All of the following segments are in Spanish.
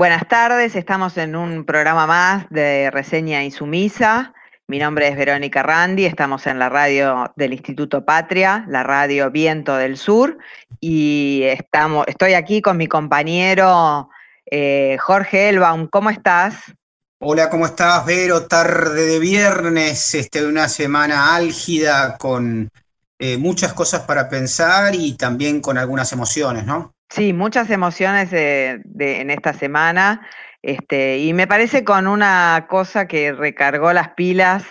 Buenas tardes, estamos en un programa más de Reseña Insumisa. Mi nombre es Verónica Randi, estamos en la radio del Instituto Patria, la radio Viento del Sur, y estamos, estoy aquí con mi compañero eh, Jorge Elbaum. ¿Cómo estás? Hola, ¿cómo estás, Vero? Tarde de viernes, este, una semana álgida con eh, muchas cosas para pensar y también con algunas emociones, ¿no? Sí, muchas emociones en esta semana. Este, y me parece con una cosa que recargó las pilas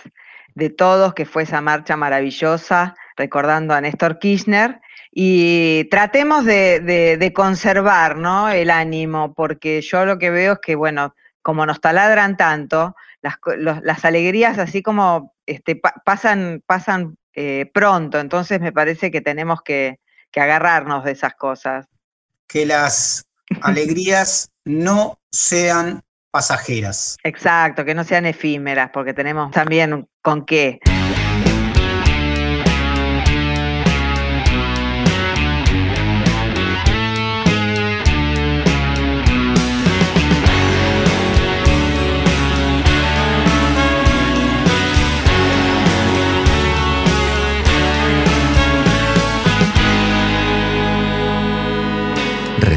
de todos, que fue esa marcha maravillosa, recordando a Néstor Kirchner. Y tratemos de, conservar ¿no? el ánimo, porque yo lo que veo es que, bueno, como nos taladran tanto, las, alegrías así como este, pasan, pasan eh, pronto, entonces me parece que tenemos que agarrarnos de esas cosas que las alegrías no sean pasajeras. Exacto, que no sean efímeras, porque tenemos también con qué.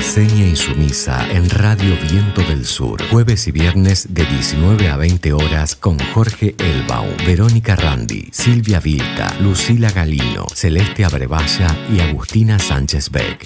Reseña Insumisa en Radio Viento del Sur, jueves y viernes de 19 a 20 horas con Jorge Elbaum, Verónica Randi, Silvia Vilta, Lucila Galino, Celeste Abrevaya y Agustina Sánchez Beck.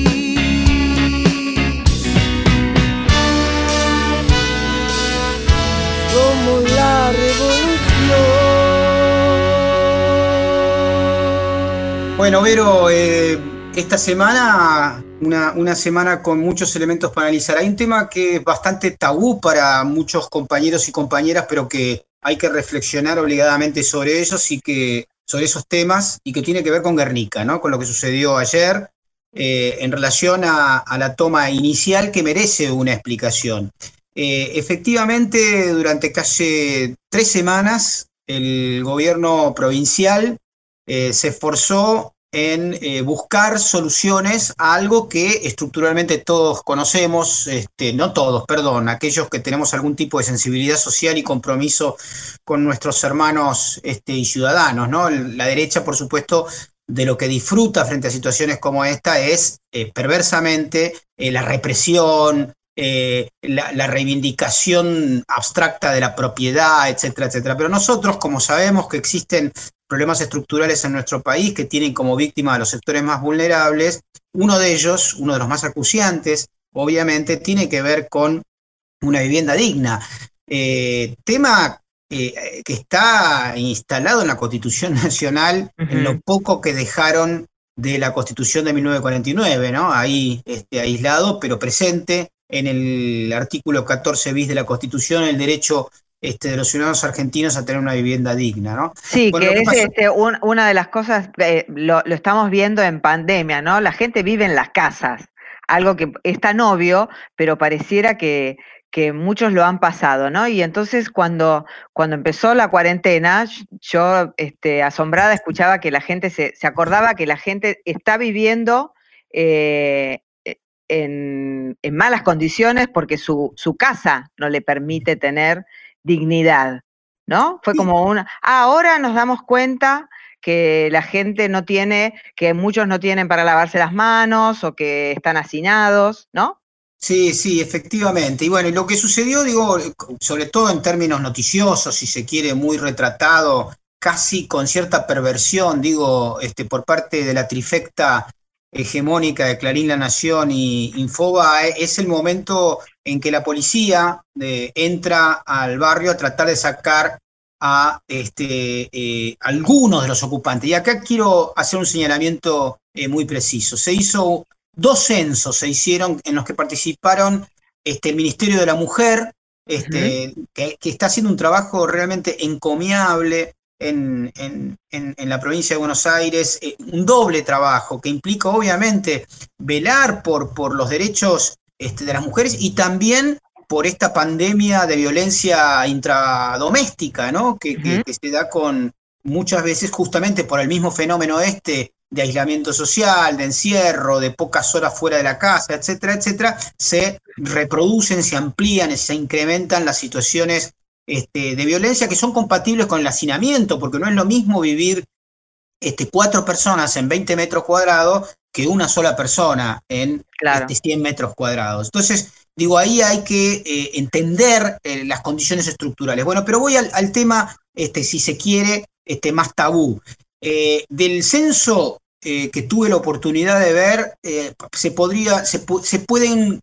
Somos la revolución. Bueno, Vero, eh, esta semana, una, una, semana con muchos elementos para analizar. Hay un tema que es bastante tabú para muchos compañeros y compañeras, pero que hay que reflexionar obligadamente sobre ellos y que sobre esos temas y que tiene que ver con Guernica, ¿no? Con lo que sucedió ayer eh, en relación a, la toma inicial que merece una explicación. Eh, efectivamente, durante casi tres semanas, el gobierno provincial eh, se esforzó en eh, buscar soluciones a algo que estructuralmente todos conocemos, este, no todos, perdón, aquellos que tenemos algún tipo de sensibilidad social y compromiso con nuestros hermanos este, y ciudadanos. ¿no? La derecha, por supuesto, de lo que disfruta frente a situaciones como esta es perversamente la represión, eh, la, reivindicación abstracta de la propiedad, etcétera, etcétera. Pero nosotros, como sabemos que existen problemas estructurales en nuestro país que tienen como víctima a los sectores más vulnerables, uno de ellos, uno de los más acuciantes, obviamente, tiene que ver con una vivienda digna. Eh, tema eh, que está instalado en la Constitución Nacional, en lo poco que dejaron de la Constitución de 1949, ¿no? Ahí este, aislado, pero presente en el artículo 14 bis de la Constitución el derecho este, de los ciudadanos argentinos a tener una vivienda digna, ¿no? Sí, que es este, una de las cosas, eh, lo, estamos viendo en pandemia, ¿no? La gente vive en las casas, algo que es tan obvio, pero pareciera que, que muchos lo han pasado, ¿no? Y entonces cuando, cuando empezó la cuarentena, yo este, asombrada escuchaba que la gente se, se acordaba que la gente está viviendo eh, en, malas condiciones porque su, casa no le permite tener dignidad, ¿no? Fue como una... Ah, ahora nos damos cuenta que la gente no tiene, que muchos no tienen para lavarse las manos o que están hacinados, ¿no? Sí, sí, efectivamente. Y bueno, lo que sucedió, digo, sobre todo en términos noticiosos, si se quiere, muy retratado, casi con cierta perversión, digo, este, por parte de la trifecta hegemónica de Clarín La Nación y Infoba, es el momento en que la policía entra al barrio a tratar de sacar a este, eh, algunos de los ocupantes. Y acá quiero hacer un señalamiento eh, muy preciso. Se hizo dos censos, se hicieron en los que participaron este, el Ministerio de la Mujer, este, que, está haciendo un trabajo realmente encomiable en, la provincia de Buenos Aires, eh, un doble trabajo que implica obviamente velar por, por los derechos este, de las mujeres y también por esta pandemia de violencia intradoméstica, ¿no? Que, se da con muchas veces justamente por el mismo fenómeno este de aislamiento social, de encierro, de pocas horas fuera de la casa, etcétera, etcétera, se reproducen, se amplían, se incrementan las situaciones este, de violencia que son compatibles con el hacinamiento, porque no es lo mismo vivir este, cuatro personas en 20 metros cuadrados que una sola persona en 100 este, metros cuadrados. Entonces, digo, ahí hay que eh, entender eh, las condiciones estructurales. Bueno, pero voy al, tema, este, si se quiere, este, más tabú. Eh, del censo que tuve la oportunidad de ver, se, podría, se, se pueden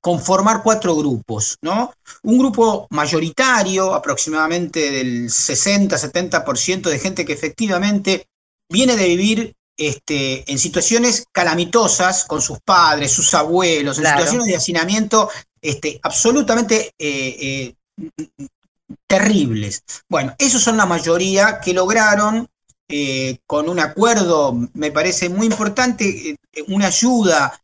conformar cuatro grupos, ¿no? Un grupo mayoritario, aproximadamente del 60-70% de gente que efectivamente viene de vivir este, en situaciones calamitosas con sus padres, sus abuelos, en situaciones de hacinamiento este, absolutamente eh, eh, terribles. Bueno, esos son la mayoría que lograron eh, con un acuerdo, me parece muy importante, una ayuda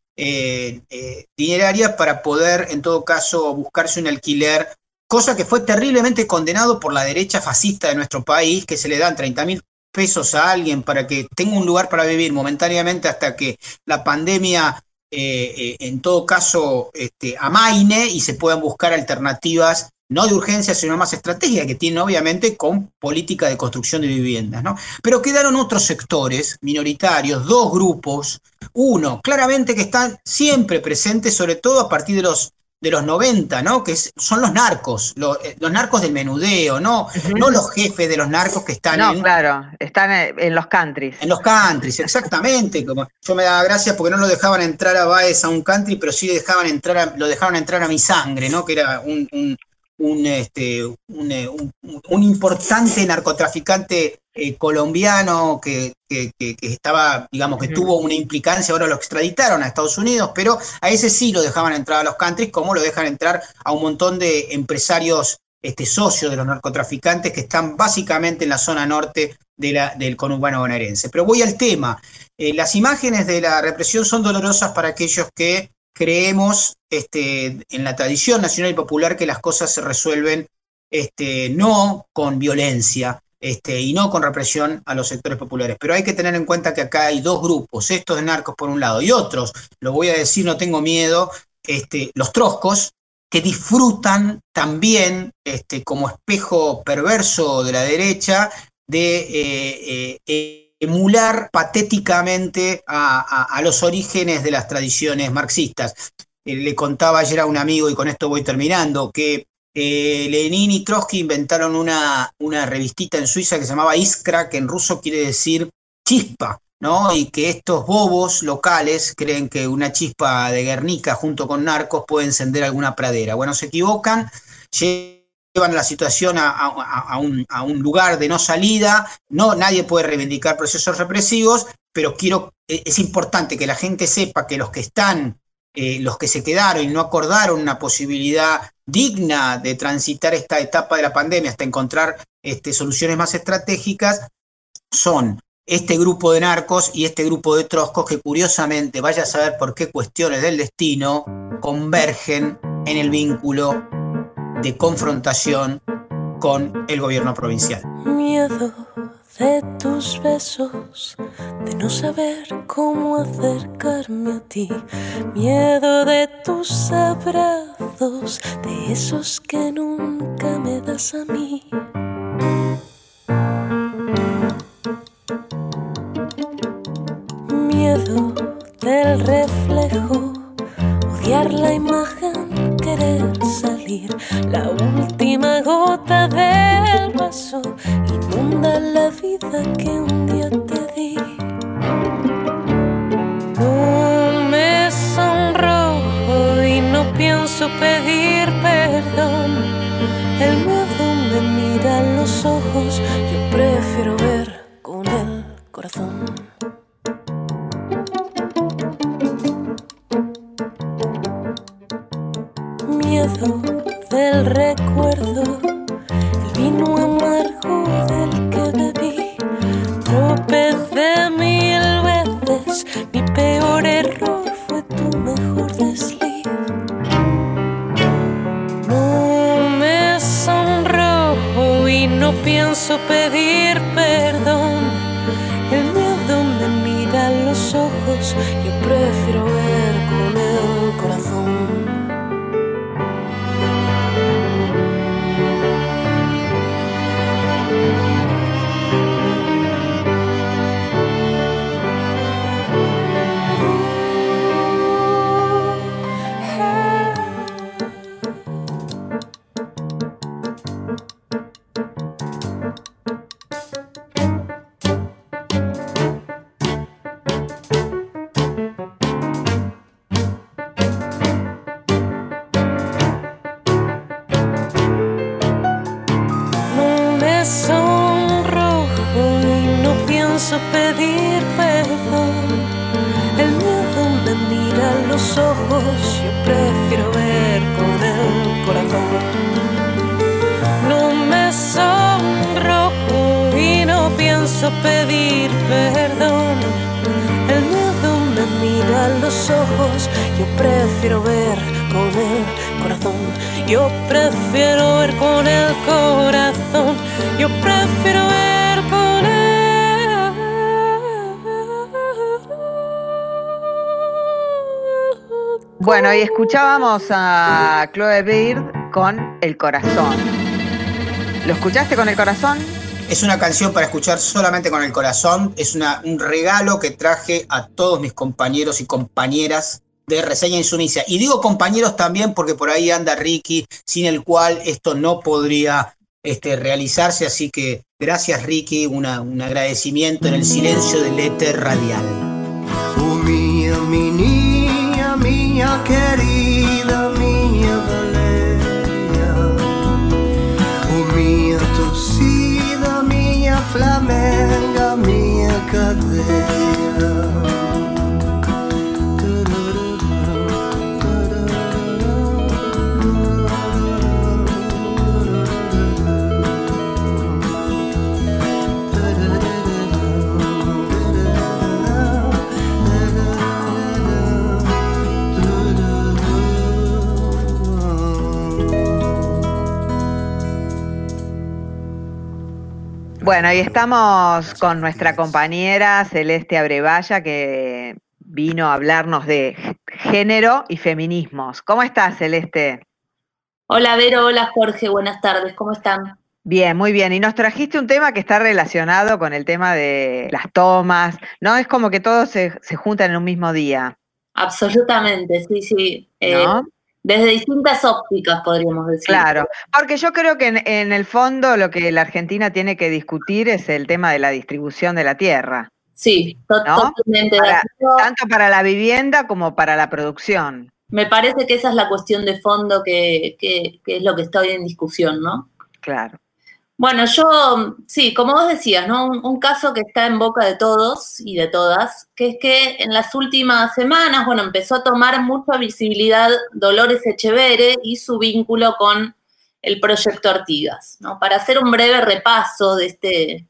dineraria para poder, en todo caso, buscarse un alquiler cosa que fue terriblemente condenado por la derecha fascista de nuestro país, que se le dan 30 mil pesos a alguien para que tenga un lugar para vivir momentáneamente hasta que la pandemia, eh, eh, en todo caso, este, amaine y se puedan buscar alternativas no de urgencia, sino más estrategia, que tiene obviamente con política de construcción de viviendas. ¿no? Pero quedaron otros sectores minoritarios, dos grupos, uno, claramente que están siempre presentes, sobre todo a partir de los de los 90, ¿no? Que son los narcos, eh, los, narcos del menudeo, ¿no? No los jefes de los narcos que están no, claro, están eh, en los countries. En los countries, exactamente. Como, yo me daba gracia porque no lo dejaban entrar a Baez a un country, pero sí dejaban entrar lo dejaban entrar a mi sangre, ¿no? Que era un, un, este, un, eh, importante narcotraficante eh, colombiano que, estaba, digamos, que tuvo una implicancia, ahora lo extraditaron a Estados Unidos, pero a ese sí lo dejaban entrar a los countries, como lo dejan entrar a un montón de empresarios este, socios de los narcotraficantes que están básicamente en la zona norte de la, del conurbano bonaerense. Pero voy al tema. Eh, las imágenes de la represión son dolorosas para aquellos que creemos este, en la tradición nacional y popular que las cosas se resuelven este, no con violencia este, y no con represión a los sectores populares. Pero hay que tener en cuenta que acá hay dos grupos, estos de narcos por un lado y otros, lo voy a decir, no tengo miedo, los troscos, que disfrutan también como espejo perverso de la derecha de eh, eh, emular patéticamente a, los orígenes de las tradiciones marxistas. Eh, le contaba ayer a un amigo, y con esto voy terminando, que eh, Lenin y Trotsky inventaron una, una revistita en Suiza que se llamaba Iskra, que en ruso quiere decir chispa, ¿no? Y que estos bobos locales creen que una chispa de Guernica junto con narcos puede encender alguna pradera. Bueno, se equivocan, llevan la situación a, un, lugar de no salida, no, nadie puede reivindicar procesos represivos, pero quiero, e, es importante que la gente sepa que los que están, eh, los que se quedaron y no acordaron una posibilidad digna de transitar esta etapa de la pandemia hasta encontrar este, soluciones más estratégicas, son este grupo de narcos y este grupo de troscos que curiosamente, vaya a saber por qué cuestiones del destino, convergen en el vínculo de confrontación con el gobierno provincial. Miedo de tus besos, de no saber cómo acercarme a ti. Miedo de tus abrazos, de esos que nunca me das a mí. Miedo del reflejo, odiar la imagen, querer salir. La última gota del vaso inunda la que un día te di. No me sonrojo y no pienso pedir. Yo prefiero ver con el Bueno, y escuchábamos a Chloe Beard con El Corazón. ¿Lo escuchaste con el corazón? Es una canción para escuchar solamente con el corazón. Es una, un regalo que traje a todos mis compañeros y compañeras de Reseña Insumisia. Y digo compañeros también porque por ahí anda Ricky, sin el cual esto no podría este, realizarse. Así que gracias Ricky, una, un agradecimiento en el silencio del éter radial. Oh, minha menina, minha querida, minha Valéria. Oh, minha torcida, minha flamenga, minha cadeira. Bueno, y estamos con nuestra compañera Celeste Abrevaya que vino a hablarnos de género y feminismos. ¿Cómo estás, Celeste? Hola Vero, hola Jorge, buenas tardes, ¿cómo están? Bien, muy bien. Y nos trajiste un tema que está relacionado con el tema de las tomas, ¿no? Es como que todos se, se juntan en un mismo día. Absolutamente, sí, sí. Eh, ¿No? Desde distintas ópticas, podríamos decir. Claro, porque yo creo que en, en el fondo lo que la Argentina tiene que discutir es el tema de la distribución de la tierra, Sí, to- ¿No? totalmente Para- tanto para la vivienda como para la producción. Me parece que esa es la cuestión de fondo que, que- que es lo que está hoy en discusión, ¿no? Claro. Bueno, yo, sí, como vos decías, ¿no? Un, caso que está en boca de todos y de todas, que es que en las últimas semanas, bueno, empezó a tomar mucha visibilidad Dolores Echeverre y su vínculo con el proyecto Artigas, ¿no? Para hacer un breve repaso de este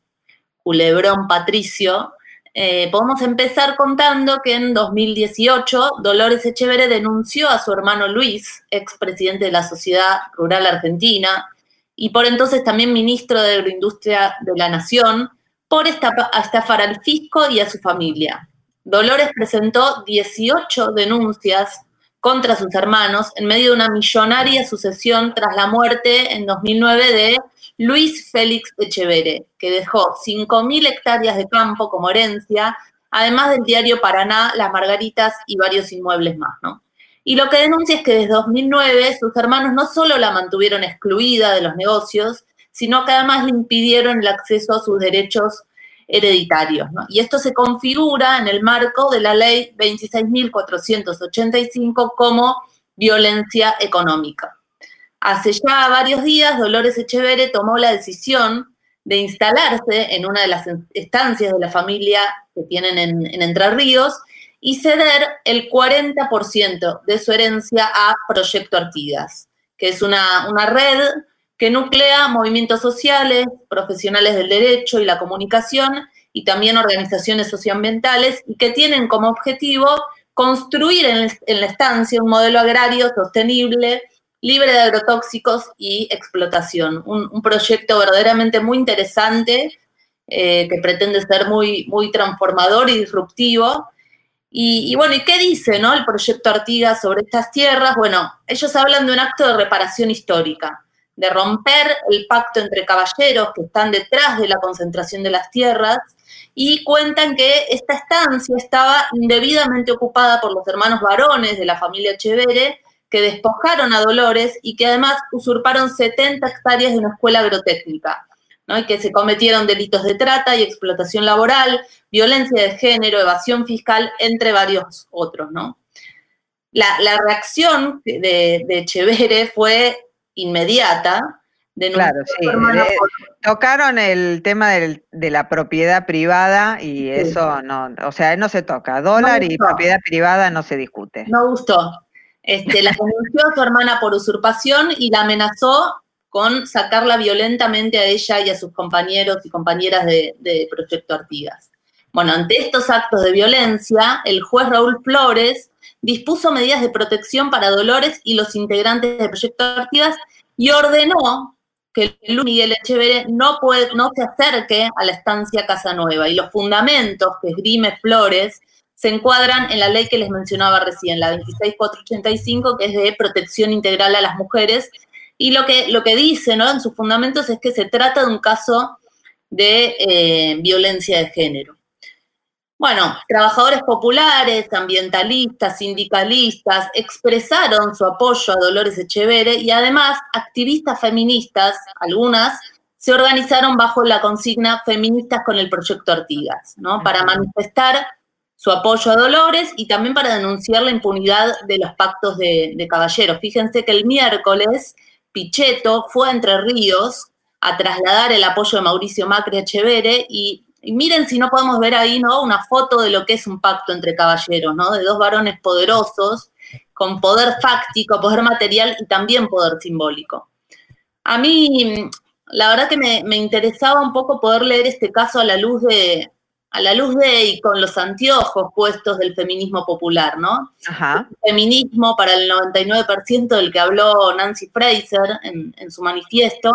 culebrón patricio, eh, podemos empezar contando que en 2018 Dolores Echeverre denunció a su hermano Luis, expresidente de la Sociedad Rural Argentina, y por entonces también ministro de Agroindustria de la Nación, por estafar al fisco y a su familia. Dolores presentó 18 denuncias contra sus hermanos en medio de una millonaria sucesión tras la muerte en 2009 de Luis Félix Echeverre, que dejó 5.000 hectáreas de campo como herencia, además del diario Paraná, Las Margaritas y varios inmuebles más, ¿no? Y lo que denuncia es que desde 2009 sus hermanos no solo la mantuvieron excluida de los negocios, sino que además le impidieron el acceso a sus derechos hereditarios. Y esto se configura en el marco de la ley 26.485 como violencia económica. Hace ya varios días, Dolores Echeverre tomó la decisión de instalarse en una de las estancias de la familia que tienen en, Entre Ríos y ceder el 40% de su herencia a Proyecto Artigas, que es una, una red que nuclea movimientos sociales, profesionales del derecho y la comunicación y también organizaciones socioambientales y que tienen como objetivo construir en, la estancia un modelo agrario sostenible, libre de agrotóxicos y explotación. Un, proyecto verdaderamente muy interesante eh, que pretende ser muy, muy transformador y disruptivo. Y, bueno, ¿y qué dice ¿no? el proyecto Artigas sobre estas tierras? Bueno, ellos hablan de un acto de reparación histórica, de romper el pacto entre caballeros que están detrás de la concentración de las tierras y cuentan que esta estancia estaba indebidamente ocupada por los hermanos varones de la familia Chevere, que despojaron a Dolores y que además usurparon 70 hectáreas de una escuela agrotécnica, ¿no? y que se cometieron delitos de trata y explotación laboral, violencia de género, evasión fiscal, entre varios otros. ¿no? La, reacción de, de Chevere fue inmediata, claro, sí. tocaron el tema de la propiedad privada y eso no, o sea, no se toca. Dólar y propiedad privada no se discute. No gustó. Este, la denunció a su hermana por usurpación y la amenazó con sacarla violentamente a ella y a sus compañeros y compañeras de, Proyecto Artigas. Bueno, ante estos actos de violencia, el juez Raúl Flores dispuso medidas de protección para Dolores y los integrantes de Proyecto Artigas y ordenó que Luis Miguel Echeverre no, puede, no se acerque a la estancia Casa Nueva. Y los fundamentos que esgrime Flores se encuadran en la ley que les mencionaba recién, la 26485, que es de protección integral a las mujeres. Y lo que, lo que dice ¿no? en sus fundamentos es que se trata de un caso de eh, violencia de género. Bueno, trabajadores populares, ambientalistas, sindicalistas expresaron su apoyo a Dolores Echeverre y además activistas feministas, algunas, se organizaron bajo la consigna Feministas con el Proyecto Artigas, ¿no? Para manifestar su apoyo a Dolores y también para denunciar la impunidad de los pactos de, de caballeros. Fíjense que el miércoles Pichetto fue a Entre Ríos a trasladar el apoyo de Mauricio Macri a Echeverre y y miren si no podemos ver ahí, ¿no? Una foto de lo que es un pacto entre caballeros, ¿no? De dos varones poderosos, con poder fáctico, poder material y también poder simbólico. A mí, la verdad que me, interesaba un poco poder leer este caso a la luz de, a la luz de y con los anteojos puestos del feminismo popular, ¿no? Ajá. feminismo para el 99% del que habló Nancy Fraser en, en su manifiesto,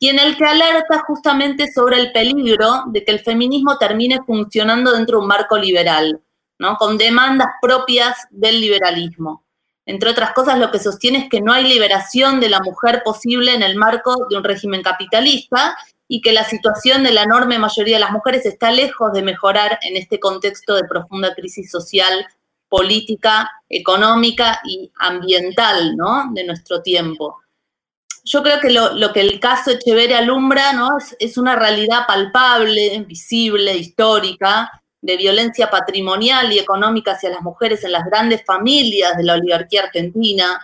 y en el que alerta justamente sobre el peligro de que el feminismo termine funcionando dentro de un marco liberal, ¿no? con demandas propias del liberalismo. Entre otras cosas, lo que sostiene es que no hay liberación de la mujer posible en el marco de un régimen capitalista y que la situación de la enorme mayoría de las mujeres está lejos de mejorar en este contexto de profunda crisis social, política, económica y ambiental ¿no? de nuestro tiempo yo creo que lo, que el caso Echeverre alumbra ¿no? es, una realidad palpable, visible, histórica, de violencia patrimonial y económica hacia las mujeres en las grandes familias de la oligarquía argentina,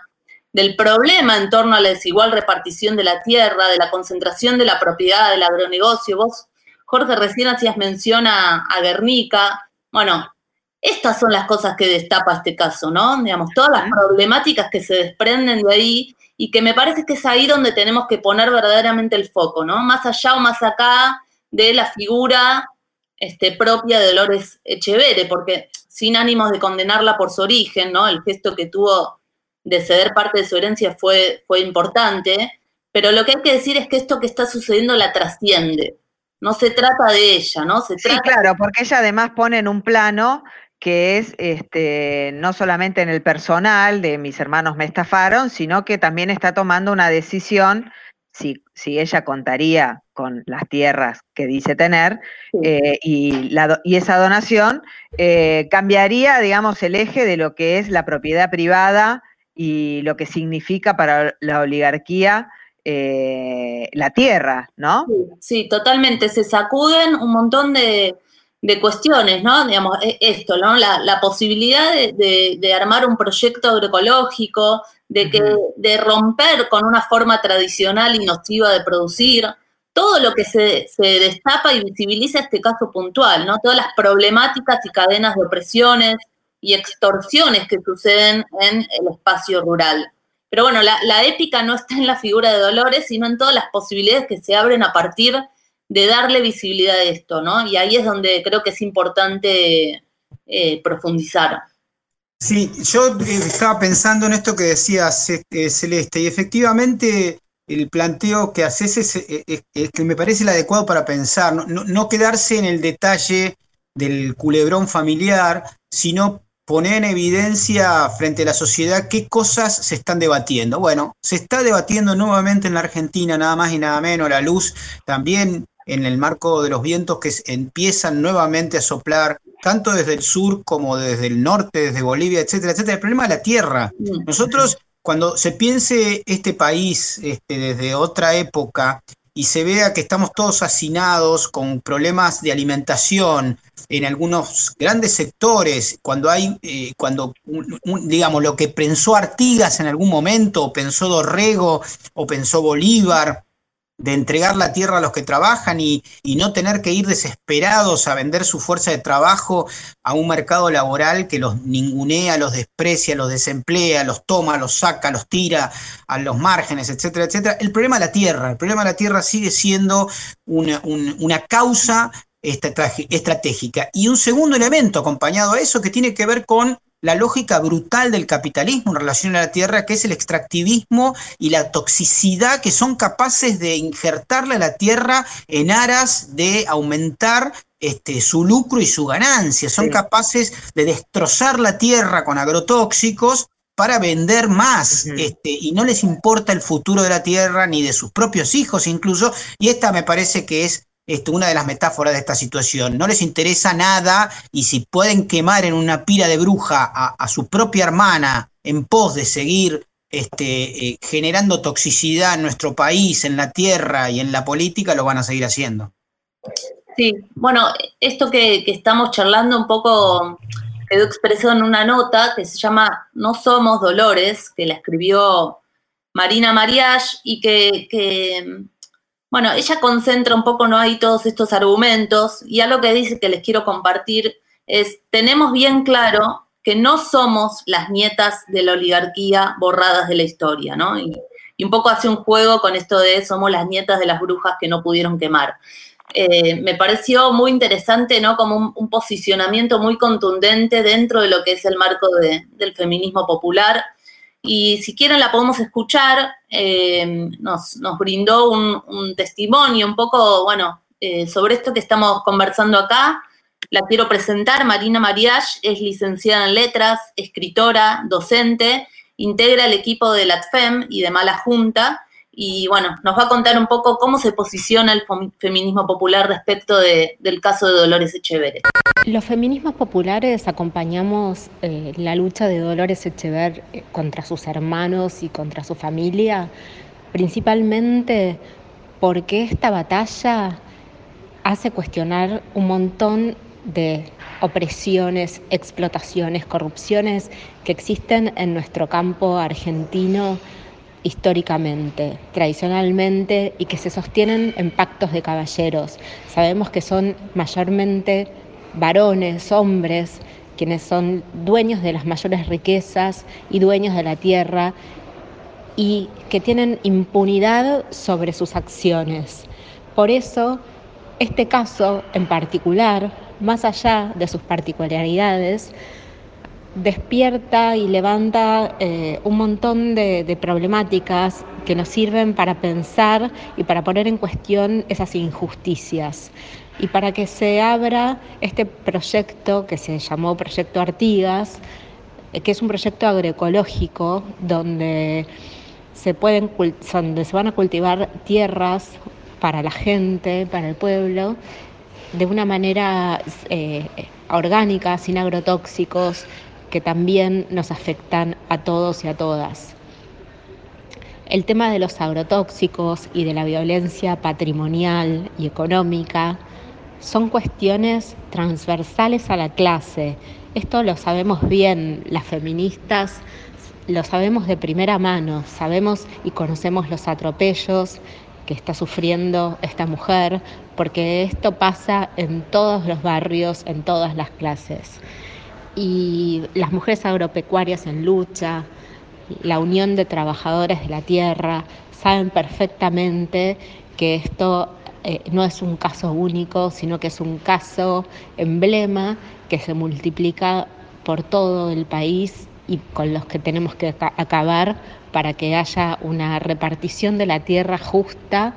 del problema en torno a la desigual repartición de la tierra, de la concentración de la propiedad del agronegocio. Vos, Jorge, recién hacías mención a, a Guernica. Bueno, estas son las cosas que destapa este caso, ¿no? Digamos, todas las problemáticas que se desprenden de ahí y que me parece que es ahí donde tenemos que poner verdaderamente el foco, ¿no? Más allá o más acá de la figura este, propia de Dolores Echeverre, porque sin ánimos de condenarla por su origen, ¿no? El gesto que tuvo de ceder parte de su herencia fue, fue importante, pero lo que hay que decir es que esto que está sucediendo la trasciende. No se trata de ella, ¿no? Se sí, claro, porque ella además pone en un plano que es este, no solamente en el personal de mis hermanos me estafaron, sino que también está tomando una decisión, si, si ella contaría con las tierras que dice tener, eh, y, la, y, esa donación eh, cambiaría, digamos, el eje de lo que es la propiedad privada y lo que significa para la oligarquía eh, la tierra, ¿no? sí, totalmente. Se sacuden un montón de de cuestiones, ¿no? Digamos, e, esto, ¿no? La, posibilidad de, armar un proyecto agroecológico, de, que, de romper con una forma tradicional y nociva de producir, todo lo que se, se, destapa y visibiliza este caso puntual, ¿no? Todas las problemáticas y cadenas de opresiones y extorsiones que suceden en el espacio rural. Pero bueno, la, la épica no está en la figura de Dolores, sino en todas las posibilidades que se abren a partir de darle visibilidad a esto, ¿no? Y ahí es donde creo que es importante eh, profundizar. Sí, yo eh, estaba pensando en esto que decías, este, Celeste, y efectivamente el planteo que haces es, que me parece el adecuado para pensar, no, quedarse en el detalle del culebrón familiar, sino poner en evidencia frente a la sociedad qué cosas se están debatiendo. Bueno, se está debatiendo nuevamente en la Argentina, nada más y nada menos, la luz también en el marco de los vientos que empiezan nuevamente a soplar tanto desde el sur como desde el norte, desde Bolivia, etcétera, etcétera. El problema de la tierra. Nosotros, cuando se piense este país este, desde otra época y se vea que estamos todos hacinados con problemas de alimentación en algunos grandes sectores, cuando hay, eh, cuando, digamos, lo que pensó Artigas en algún momento, o pensó Dorrego, o pensó Bolívar, de entregar la tierra a los que trabajan y, no tener que ir desesperados a vender su fuerza de trabajo a un mercado laboral que los ningunea, los desprecia, los desemplea, los toma, los saca, los tira a los márgenes, etcétera, etcétera. El problema de la tierra, el problema de la tierra sigue siendo una, una causa estratégica. Y un segundo elemento acompañado a eso que tiene que ver con la lógica brutal del capitalismo en relación a la tierra, que es el extractivismo y la toxicidad que son capaces de injertarle a la tierra en aras de aumentar este, su lucro y su ganancia. Son capaces de destrozar la tierra con agrotóxicos para vender más, este, y no les importa el futuro de la tierra ni de sus propios hijos incluso, y esta me parece que es esto, una de las metáforas de esta situación. No les interesa nada y si pueden quemar en una pira de bruja a, su propia hermana en pos de seguir este, eh, generando toxicidad en nuestro país, en la tierra y en la política, lo van a seguir haciendo. Sí, bueno, esto que, estamos charlando un poco quedó expresado en una nota que se llama No somos Dolores, que la escribió Marina Mariach y que bueno, ella concentra un poco, ¿no? Ahí todos estos argumentos y algo que dice que les quiero compartir es, tenemos bien claro que no somos las nietas de la oligarquía borradas de la historia, ¿no? Y, un poco hace un juego con esto de somos las nietas de las brujas que no pudieron quemar. Eh, me pareció muy interesante, ¿no? Como un, posicionamiento muy contundente dentro de lo que es el marco del feminismo popular y si quieren la podemos escuchar. Eh, nos, brindó un, testimonio un poco, bueno, eh, sobre esto que estamos conversando acá. La quiero presentar. Marina Mariach es licenciada en letras, escritora, docente, integra el equipo de la TFEM y de Mala Junta y bueno, nos va a contar un poco cómo se posiciona el feminismo popular respecto del caso de Dolores Echeverre. Los feminismos populares acompañamos eh, la lucha de Dolores Echeverre eh, contra sus hermanos y contra su familia, principalmente porque esta batalla hace cuestionar un montón de opresiones, explotaciones, corrupciones que existen en nuestro campo argentino históricamente, tradicionalmente, y que se sostienen en pactos de caballeros. Sabemos que son mayormente varones, hombres, quienes son dueños de las mayores riquezas y dueños de la tierra y que tienen impunidad sobre sus acciones. Por eso, este caso en particular, más allá de sus particularidades, despierta y levanta eh, un montón de, problemáticas que nos sirven para pensar y para poner en cuestión esas injusticias. Y para que se abra este proyecto que se llamó Proyecto Artigas, eh, que es un proyecto agroecológico donde se, pueden, donde se van a cultivar tierras para la gente, para el pueblo, de una manera eh, orgánica, sin agrotóxicos, que también nos afectan a todos y a todas. El tema de los agrotóxicos y de la violencia patrimonial y económica son cuestiones transversales a la clase. Esto lo sabemos bien las feministas, lo sabemos de primera mano, sabemos y conocemos los atropellos que está sufriendo esta mujer, porque esto pasa en todos los barrios, en todas las clases. Y las mujeres agropecuarias en lucha, la Unión de Trabajadores de la Tierra, saben perfectamente que esto eh, no es un caso único, sino que es un caso emblema que se multiplica por todo el país y con los que tenemos que acabar para que haya una repartición de la tierra justa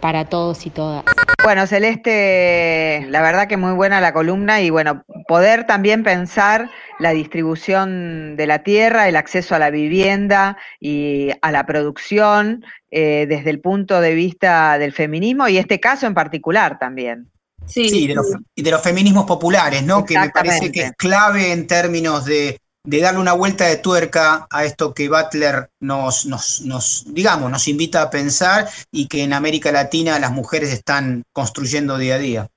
para todos y todas. Bueno, Celeste, la verdad que muy buena la columna y bueno, poder también pensar la distribución de la tierra, el acceso a la vivienda y a la producción eh, desde el punto de vista del feminismo y este caso en particular también. Sí, de los, y de los feminismos populares, ¿no? Que me parece que es clave en términos de, de darle una vuelta de tuerca a esto que Butler nos, nos, nos, digamos, nos invita a pensar y que en América Latina las mujeres están construyendo día a día.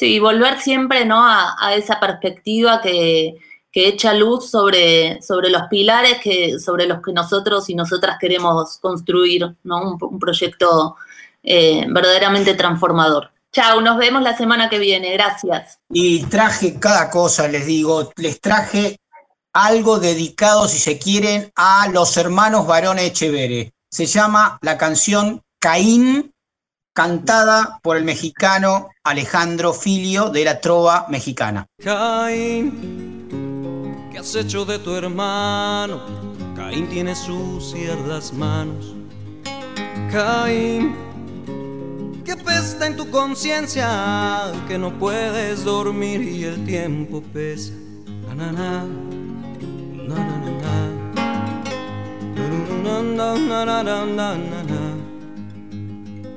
Sí, volver siempre ¿no? a, esa perspectiva que, que, echa luz sobre, sobre los pilares que, sobre los que nosotros y nosotras queremos construir, ¿no? un, proyecto eh, verdaderamente transformador. Chao, nos vemos la semana que viene, gracias. Y traje cada cosa, les digo, les traje algo dedicado, si se quieren, a los hermanos varones Echevere. Se llama la canción Caín, cantada por el mexicano Alejandro Filio de la Trova Mexicana. Caín, ¿qué has hecho de tu hermano? Caín tiene sucias las manos. Caín, ¿qué pesta en tu conciencia? Que no puedes dormir y el tiempo pesa. Na, na,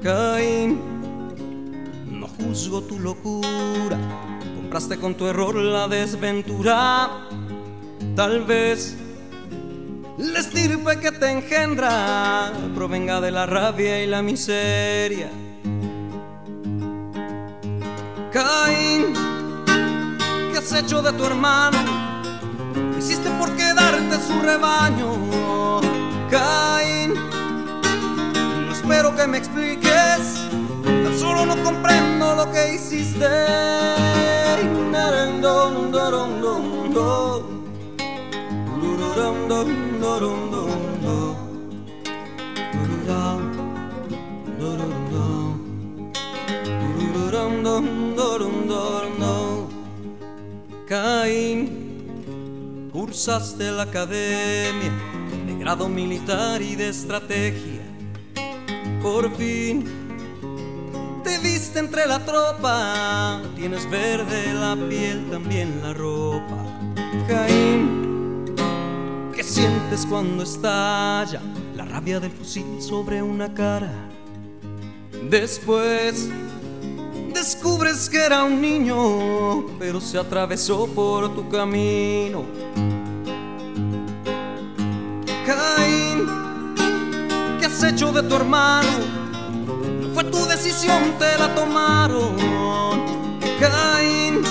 Caín, no juzgo tu locura, compraste con tu error la desventura. Tal vez la estirpe que te engendra provenga de la rabia y la miseria. Caín, ¿qué has hecho de tu hermano? hiciste por quedarte su rebaño, Caín. Espero que me expliques, tan solo no comprendo lo que hiciste. Caín cursaste la academia de grado militar y de estrategia. Por fin te viste entre la tropa, tienes verde la piel, también la ropa. Caín, ¿qué sientes cuando estalla la rabia del fusil sobre una cara? Después descubres que era un niño, pero se atravesó por tu camino. ¿Qué has hecho de tu hermano? No fue tu decisión, te la tomaron. Caín,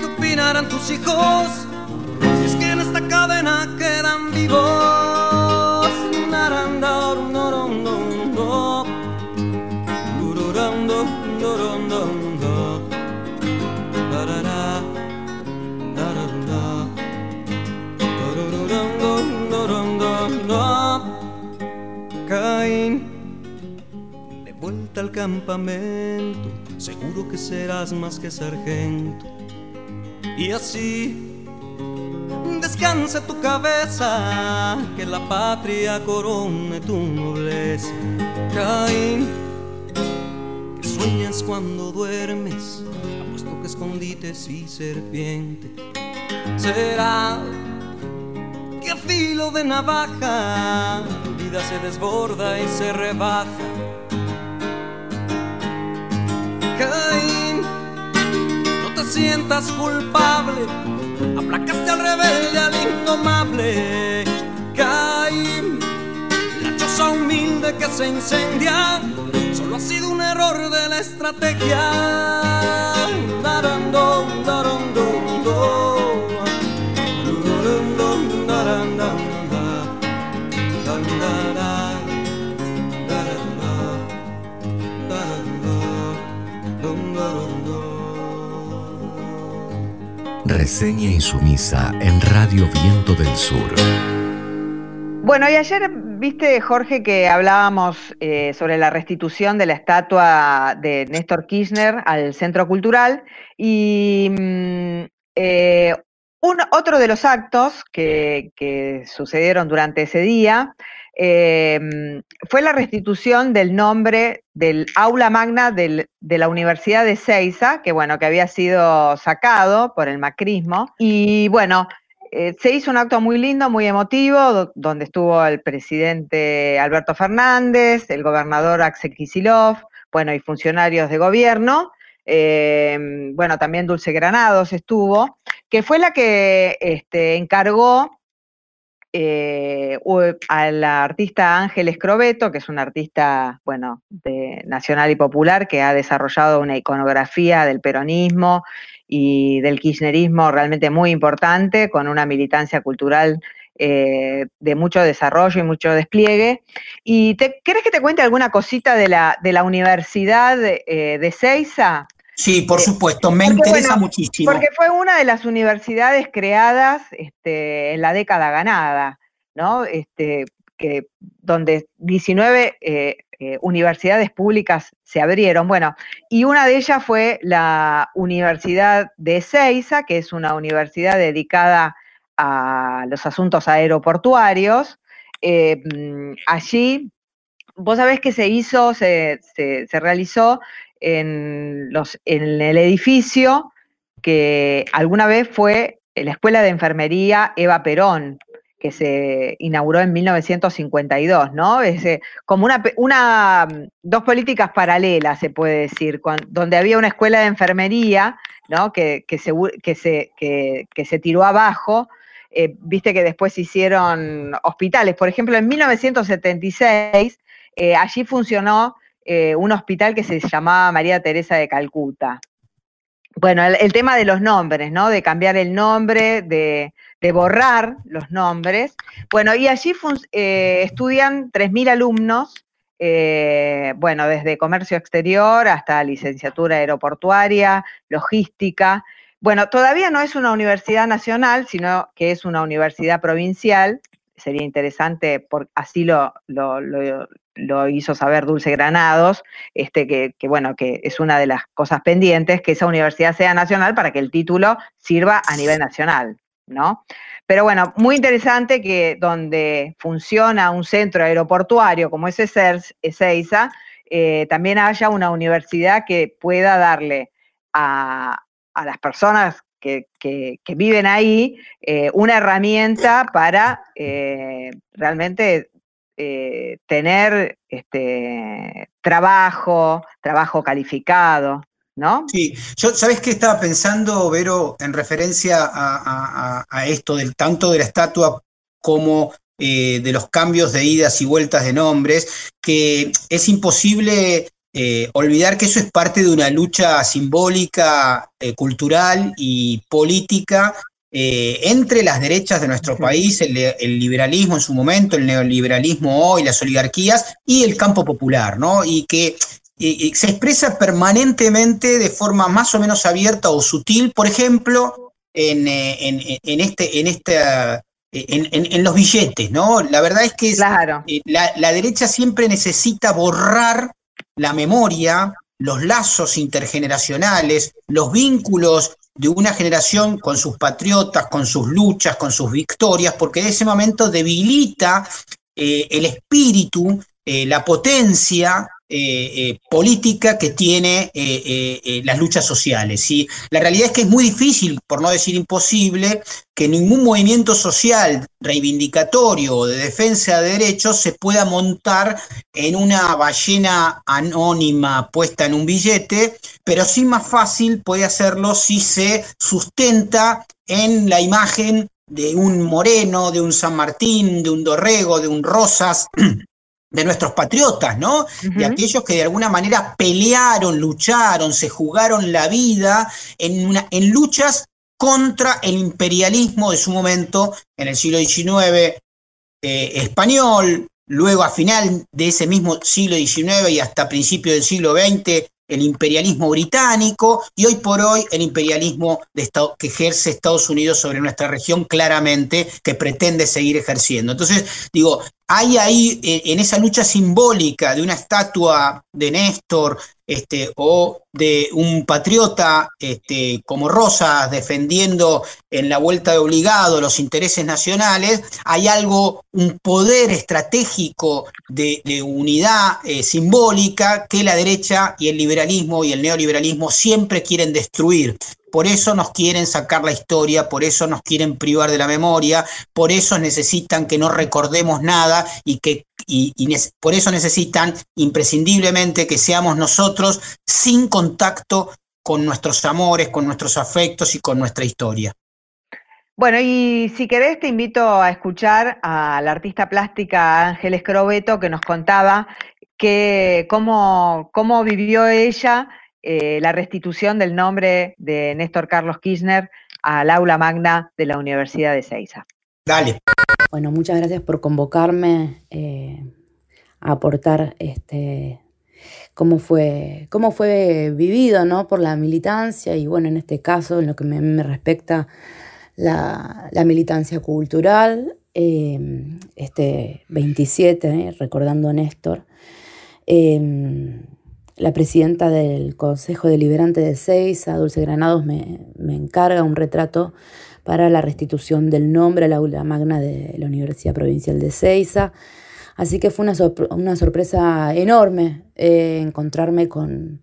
¿qué opinarán tus hijos? Si es que en esta cadena quedan vivos. Campamento, seguro que serás más que sargento. Y así descanse tu cabeza, que la patria corone tu nobleza. Caín, que sueñas cuando duermes, apuesto que escondites y serpiente. Será que a filo de navaja se desborda y se rebaja. Caín, no te sientas culpable, aplacaste al rebelde, al indomable. Caín, la choza humilde que se incendia, solo ha sido un error de la estrategia. Reseña insumisa en Radio Viento del Sur. Bueno, y ayer viste, Jorge, que hablábamos eh, sobre la restitución de la estatua de Néstor Kirchner al Centro Cultural y mm, eh, otro de los actos que, sucedieron durante ese día em, fue la restitución del nombre del aula magna de la Universidad de Ceiza, que bueno, que había sido sacado por el macrismo. Y bueno, eh, se hizo un acto muy lindo, muy emotivo, donde estuvo el presidente Alberto Fernández, el gobernador Axel Kisilov, bueno, y funcionarios de gobierno. Em, bueno, también Dulce Granados estuvo, que fue la que este, encargó eh, a la artista Ángel Escrobeto, que es una artista, bueno, de, nacional y popular, que ha desarrollado una iconografía del peronismo y del kirchnerismo realmente muy importante, con una militancia cultural eh, de mucho desarrollo y mucho despliegue. ¿Y te, querés que te cuente alguna cosita de la, de la Universidad eh, de Ceiza? Sí, por supuesto, me interesa muchísimo. Porque fue una de las universidades creadas este, en la década ganada, ¿no? Este, que, donde 19 eh, eh, universidades públicas se abrieron. Bueno, y una de ellas fue la Universidad de Ceiza, que es una universidad dedicada a los asuntos aeroportuarios. Eh, mm, allí, vos sabés que se hizo, se, se, se realizó en, el edificio que alguna vez fue la Escuela de Enfermería Eva Perón, que se inauguró en 1952, ¿no? Es como una, una, dos políticas paralelas, se puede decir, donde había una escuela de enfermería, ¿no? Que, que, se, que, se, que, se tiró abajo, eh, viste que después se hicieron hospitales. Por ejemplo, en 1976, eh, allí funcionó eh, un hospital que se llamaba María Teresa de Calcuta. Bueno, el, tema de los nombres, ¿no? De cambiar el nombre, de, borrar los nombres. Bueno, y allí eh, estudian 3.000 alumnos, eh, bueno, desde comercio exterior hasta licenciatura aeroportuaria, logística. Bueno, todavía no es una universidad nacional, sino que es una universidad provincial. Sería interesante, por, así lo, lo hizo saber Dulce Granados, este, que, bueno, que es una de las cosas pendientes, que esa universidad sea nacional para que el título sirva a nivel nacional, ¿no? Pero bueno, muy interesante que donde funciona un centro aeroportuario como ese Ezeiza, eh, también haya una universidad que pueda darle a, las personas que, viven ahí eh, una herramienta para eh, realmente eh, tener este, trabajo, trabajo calificado, ¿no? Sí, yo, ¿sabes qué estaba pensando, Vero, en referencia a, esto del tanto de la estatua como de los cambios de idas y vueltas de nombres, que es imposible eh, olvidar que eso es parte de una lucha simbólica, cultural y política eh, entre las derechas de nuestro país, el, liberalismo en su momento, el neoliberalismo hoy, las oligarquías y el campo popular, ¿no? Y que se expresa permanentemente de forma más o menos abierta o sutil, por ejemplo, en, eh, este, en esta en, los billetes, ¿no? La verdad es que eh, la, derecha siempre necesita borrar la memoria, los lazos intergeneracionales, los vínculos de una generación con sus patriotas, con sus luchas, con sus victorias, porque en ese momento debilita eh, el espíritu, eh, la potencia eh, política que tiene las luchas sociales. Y la realidad es que es muy difícil, por no decir imposible, que ningún movimiento social reivindicatorio o de defensa de derechos se pueda montar en una ballena anónima puesta en un billete, pero sí más fácil puede hacerlo si se sustenta en la imagen de un Moreno, de un San Martín, de un Dorrego, de un Rosas, de nuestros patriotas, ¿no? De aquellos que de alguna manera pelearon, lucharon, se jugaron la vida en, una, en luchas contra el imperialismo de su momento en el siglo XIX eh, español, luego a final de ese mismo siglo XIX y hasta principios del siglo XX el imperialismo británico y hoy por hoy el imperialismo de que ejerce Estados Unidos sobre nuestra región claramente, que pretende seguir ejerciendo. Entonces, digo, hay ahí eh, en esa lucha simbólica de una estatua de Néstor este, o de un patriota este, como Rosas defendiendo en la vuelta de obligado los intereses nacionales, hay algo, un poder estratégico de, unidad eh, simbólica que la derecha y el liberalismo y el neoliberalismo siempre quieren destruir. Por eso nos quieren sacar la historia, por eso nos quieren privar de la memoria, por eso necesitan que no recordemos nada y que y, por eso necesitan imprescindiblemente que seamos nosotros sin contacto con nuestros amores, con nuestros afectos y con nuestra historia. Bueno, y si querés te invito a escuchar a la artista plástica Ángeles Crobeto que nos contaba que cómo, cómo vivió ella eh, la restitución del nombre de Néstor Carlos Kirchner al aula magna de la Universidad de Ceiza. Dale. Bueno, muchas gracias por convocarme eh, a aportar este, cómo, fue, cómo fue vivido ¿no? por la militancia y bueno, en este caso, en lo que me, respecta, la, militancia cultural, eh, este 27, recordando a Néstor la presidenta del Consejo Deliberante de Seiza, Dulce Granados, me, encarga un retrato para la restitución del nombre al aula magna de la Universidad Provincial de Seiza. Así que fue una, sorpresa enorme eh, encontrarme con,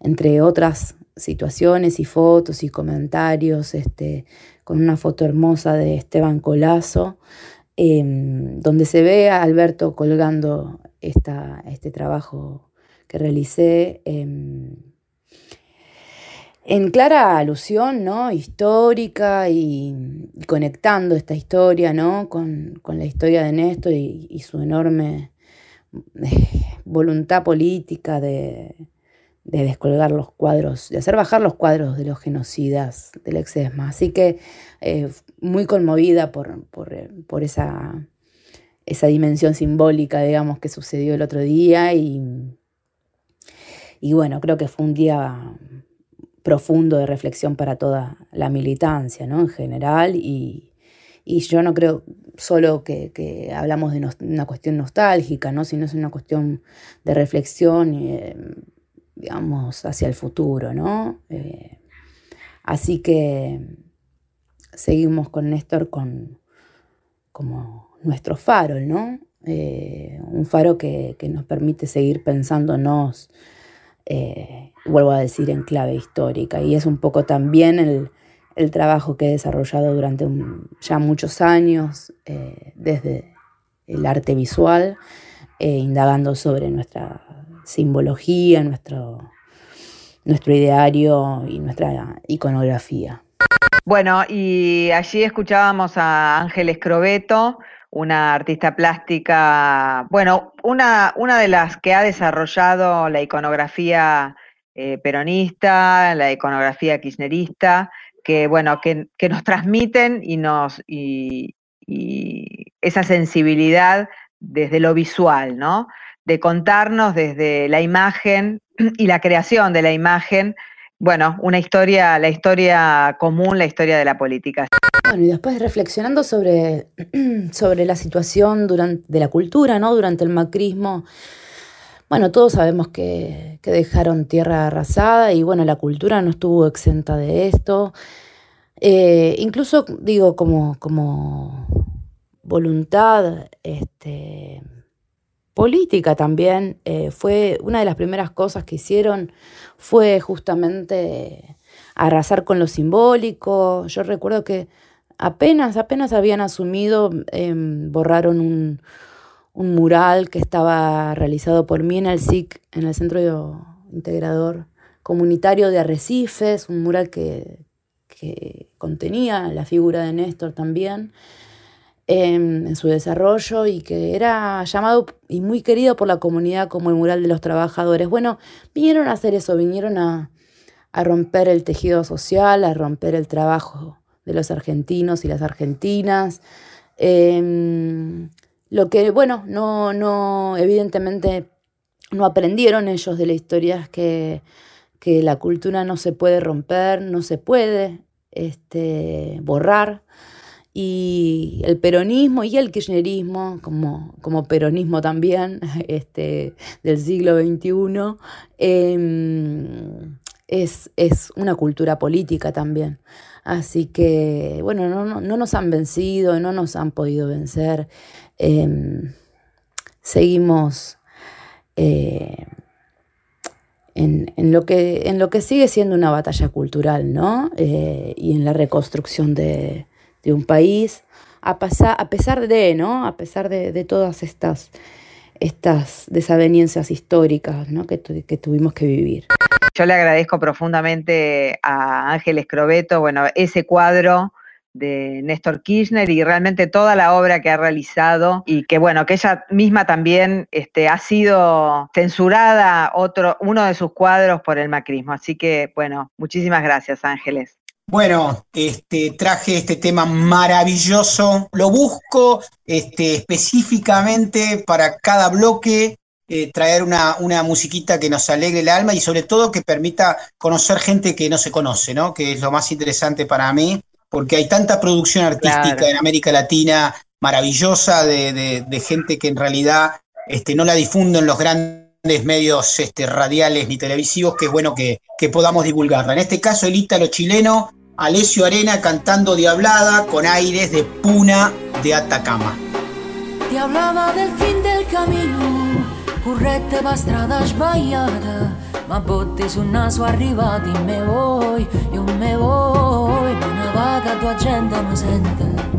entre otras situaciones y fotos y comentarios, este, con una foto hermosa de Esteban Colazo, em, donde se ve a Alberto colgando esta, este trabajo que realicé en clara alusión ¿no? histórica y, conectando esta historia ¿no? con, la historia de Néstor y, su enorme eh, voluntad política de, descolgar los cuadros, de hacer bajar los cuadros de los genocidas del exesma. Así que eh, muy conmovida por, por, esa, esa dimensión simbólica, digamos, que sucedió el otro día y y bueno, creo que fue un día profundo de reflexión para toda la militancia, ¿no? En general, y, yo no creo solo que, hablamos de una cuestión nostálgica, ¿no? Sino es una cuestión de reflexión, eh, digamos, hacia el futuro, ¿no? Eh, así que seguimos con Néstor con como nuestro faro, ¿no? Eh, un faro que, que, nos permite seguir pensándonos eh, vuelvo a decir, en clave histórica. Y es un poco también el, trabajo que he desarrollado durante ya muchos años eh, desde el arte visual, eh, indagando sobre nuestra simbología, nuestro, nuestro ideario y nuestra iconografía. Bueno, y allí escuchábamos a Ángeles Crobeto, una artista plástica, bueno, una, una de las que ha desarrollado la iconografía eh, peronista, la iconografía kirchnerista, que bueno, que, nos transmiten y nos y, esa sensibilidad desde lo visual, ¿no? De contarnos desde la imagen y la creación de la imagen, bueno, una historia, la historia común, la historia de la política. Bueno, y después reflexionando sobre, sobre la situación de la cultura, ¿no? Durante el macrismo, bueno, todos sabemos que, dejaron tierra arrasada y bueno, la cultura no estuvo exenta de esto. Eh, incluso, digo, como, como voluntad este, política también, eh, fue una de las primeras cosas que hicieron fue justamente arrasar con lo simbólico. Yo recuerdo que apenas, apenas habían asumido, em, borraron un, mural que estaba realizado por mí en el SIC, en el Centro Integrador Comunitario de Arrecifes, un mural que, contenía la figura de Néstor también. em, en su desarrollo y que era llamado y muy querido por la comunidad como el mural de los trabajadores. Bueno, vinieron a hacer eso, vinieron a, romper el tejido social, a romper el trabajo de los argentinos y las argentinas. Em, lo que, bueno, no, no, evidentemente no aprendieron ellos de la historia es que, que la cultura no se puede romper, no se puede este, borrar. Y el peronismo y el kirchnerismo, como, como peronismo también este, del siglo XXI, es, una cultura política también. Así que, bueno, no, nos han vencido, no nos han podido vencer. Em, seguimos eh, en, lo que, en lo que sigue siendo una batalla cultural, ¿no? Eh, y en la reconstrucción de, un país, a, a, pesar de, ¿no? A pesar de, todas estas, estas desavenencias históricas que, que tuvimos que vivir. Yo le agradezco profundamente a Ángel Escrobeto, bueno, ese cuadro de Néstor Kirchner y realmente toda la obra que ha realizado y que bueno, que ella misma también este, ha sido censurada otro, uno de sus cuadros por el macrismo. Así que bueno, muchísimas gracias Ángeles. Bueno, este, traje este tema maravilloso. Lo busco este, específicamente para cada bloque, eh, traer una, una, musiquita que nos alegre el alma y sobre todo que permita conocer gente que no se conoce, ¿no? Que es lo más interesante para mí porque hay tanta producción artística en América Latina maravillosa de, gente que en realidad este, no la difunden los grandes medios este, radiales ni televisivos, que es bueno que, podamos divulgarla. En este caso, el ítalo chileno, Alessio Arena cantando Diablada con aires de Puna de Atacama. Diablada del fin del camino, currete va strada sbagliata ma botte sul naso arrivati me vuoi, io me vuoi, ma una vaga tua gente mi sente.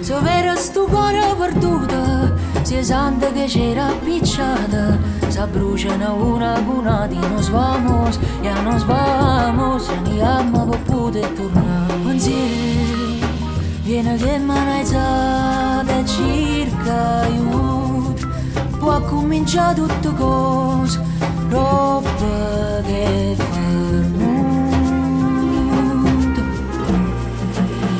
Se vero sto cuore perduto, si sente che c'era appicciata, si bruciano una cunati, nos vamos, ya nos vamos, e andiamo per poter tornare. Pensieri, viene che mi hai circa aiuto, può cominciare tutto cose roba che farnuto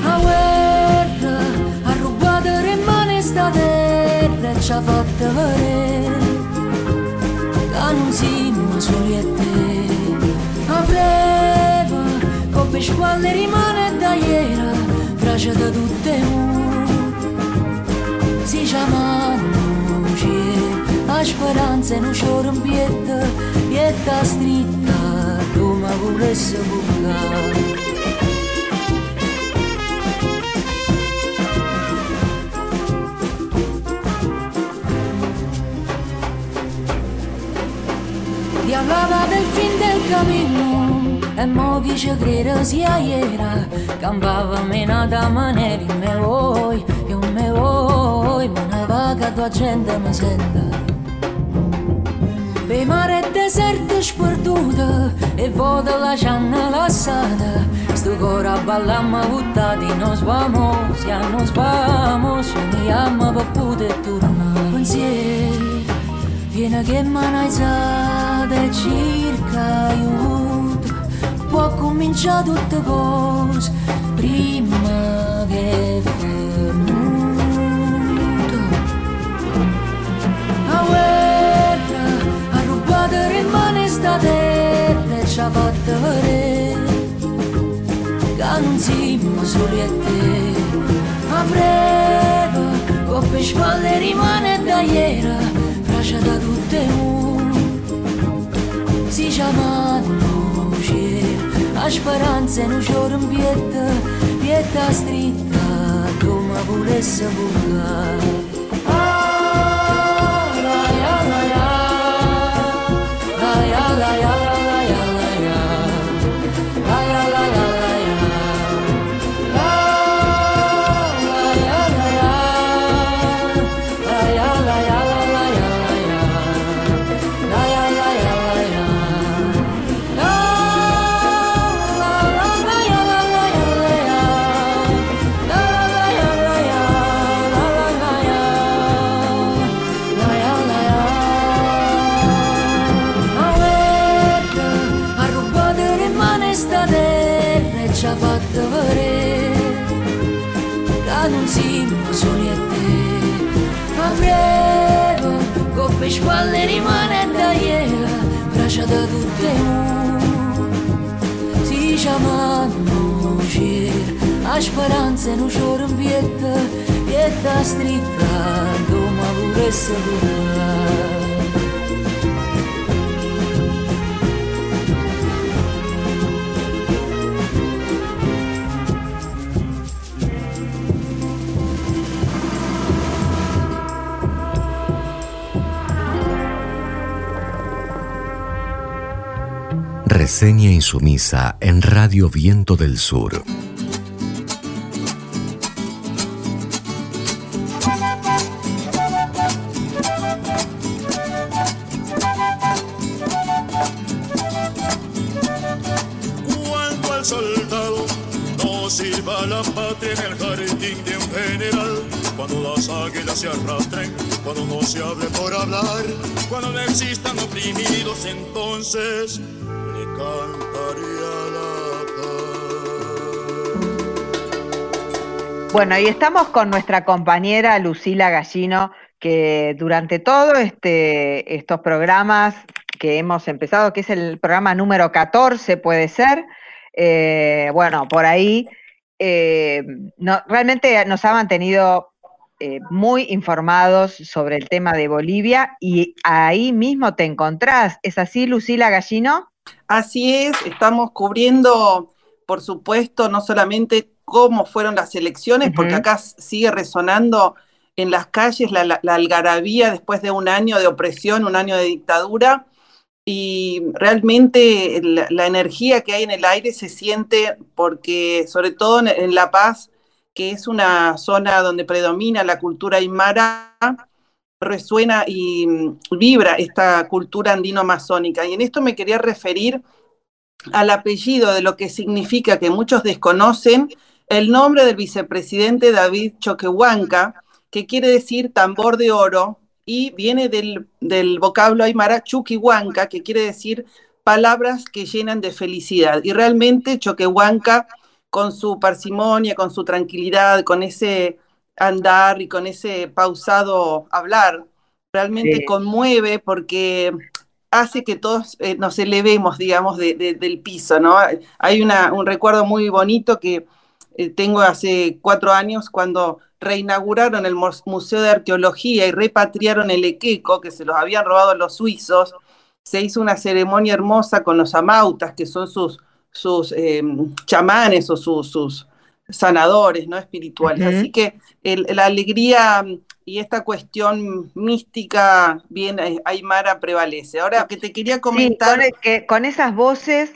la guerra ha rubato rimane sta terra e ci ha fatto vedere che non siamo soli a te. A breve come spalle rimane da ieri frase da tutte si chiamano speranza non c'è un pietta, pietta stritta, come volesse bucare. Ti hablaba del fin del camino e mo chi ci crede sia ieri Campava menata maneri me vuoi, io me vuoi Ma ne va che tua gente mi sente Pe mare desertă și părdută E vodă la jana lăsată. Stugora balama utadi Nos vamos, ya nos vamos Ni ama va pude turnar Pensieri Viene che manaizzate circa aiuto Può cominciare tutte cose Prima che fa sta terra e ci ha fatto vedere che non siamo soli a te a breve coppe spalle rimane da ieri frascia da tutte uno si chiamano cielo a speranza non c'è un pietta pietta stritta come volesse Himalaya bucare spalle rimane da ieri, braccia da tutte Si chiamano cer, aș speranza non c'ora un pietta, pietta stritta, come volesse durare. Reseña insumisa en Radio Viento del Sur. Bueno, y estamos con nuestra compañera Lucila Gallino, que durante todos este, estos programas que hemos empezado, que es el programa número 14, puede ser, eh, bueno, por ahí, eh, no, realmente nos ha mantenido eh, muy informados sobre el tema de Bolivia y ahí mismo te encontrás. ¿Es así, Lucila Gallino? Así es, estamos cubriendo, por supuesto, no solamente cómo fueron las elecciones, porque acá sigue resonando en las calles la, algarabía después de un año de opresión, un año de dictadura, y realmente la, energía que hay en el aire se siente porque, sobre todo en, La Paz, que es una zona donde predomina la cultura aymara, resuena y mm, vibra esta cultura andino-amazónica. Y en esto me quería referir al apellido de lo que significa que muchos desconocen el nombre del vicepresidente David Choquehuanca, que quiere decir tambor de oro, y viene del, vocablo aymara Chuquihuanca, que quiere decir palabras que llenan de felicidad. Y realmente Choquehuanca, con su parsimonia, con su tranquilidad, con ese andar y con ese pausado hablar, realmente conmueve porque hace que todos eh, nos elevemos, digamos, del piso, ¿no? Hay un recuerdo muy bonito que eh, tengo hace cuatro años cuando reinauguraron el Museo de Arqueología y repatriaron el Equeco, que se los habían robado los suizos, se hizo una ceremonia hermosa con los amautas, que son sus, sus em, chamanes o sus sanadores, ¿no? Espirituales. Así que la alegría y esta cuestión mística bien eh, aymara prevalece. Ahora que te quería comentar... Sí, con, con, esas voces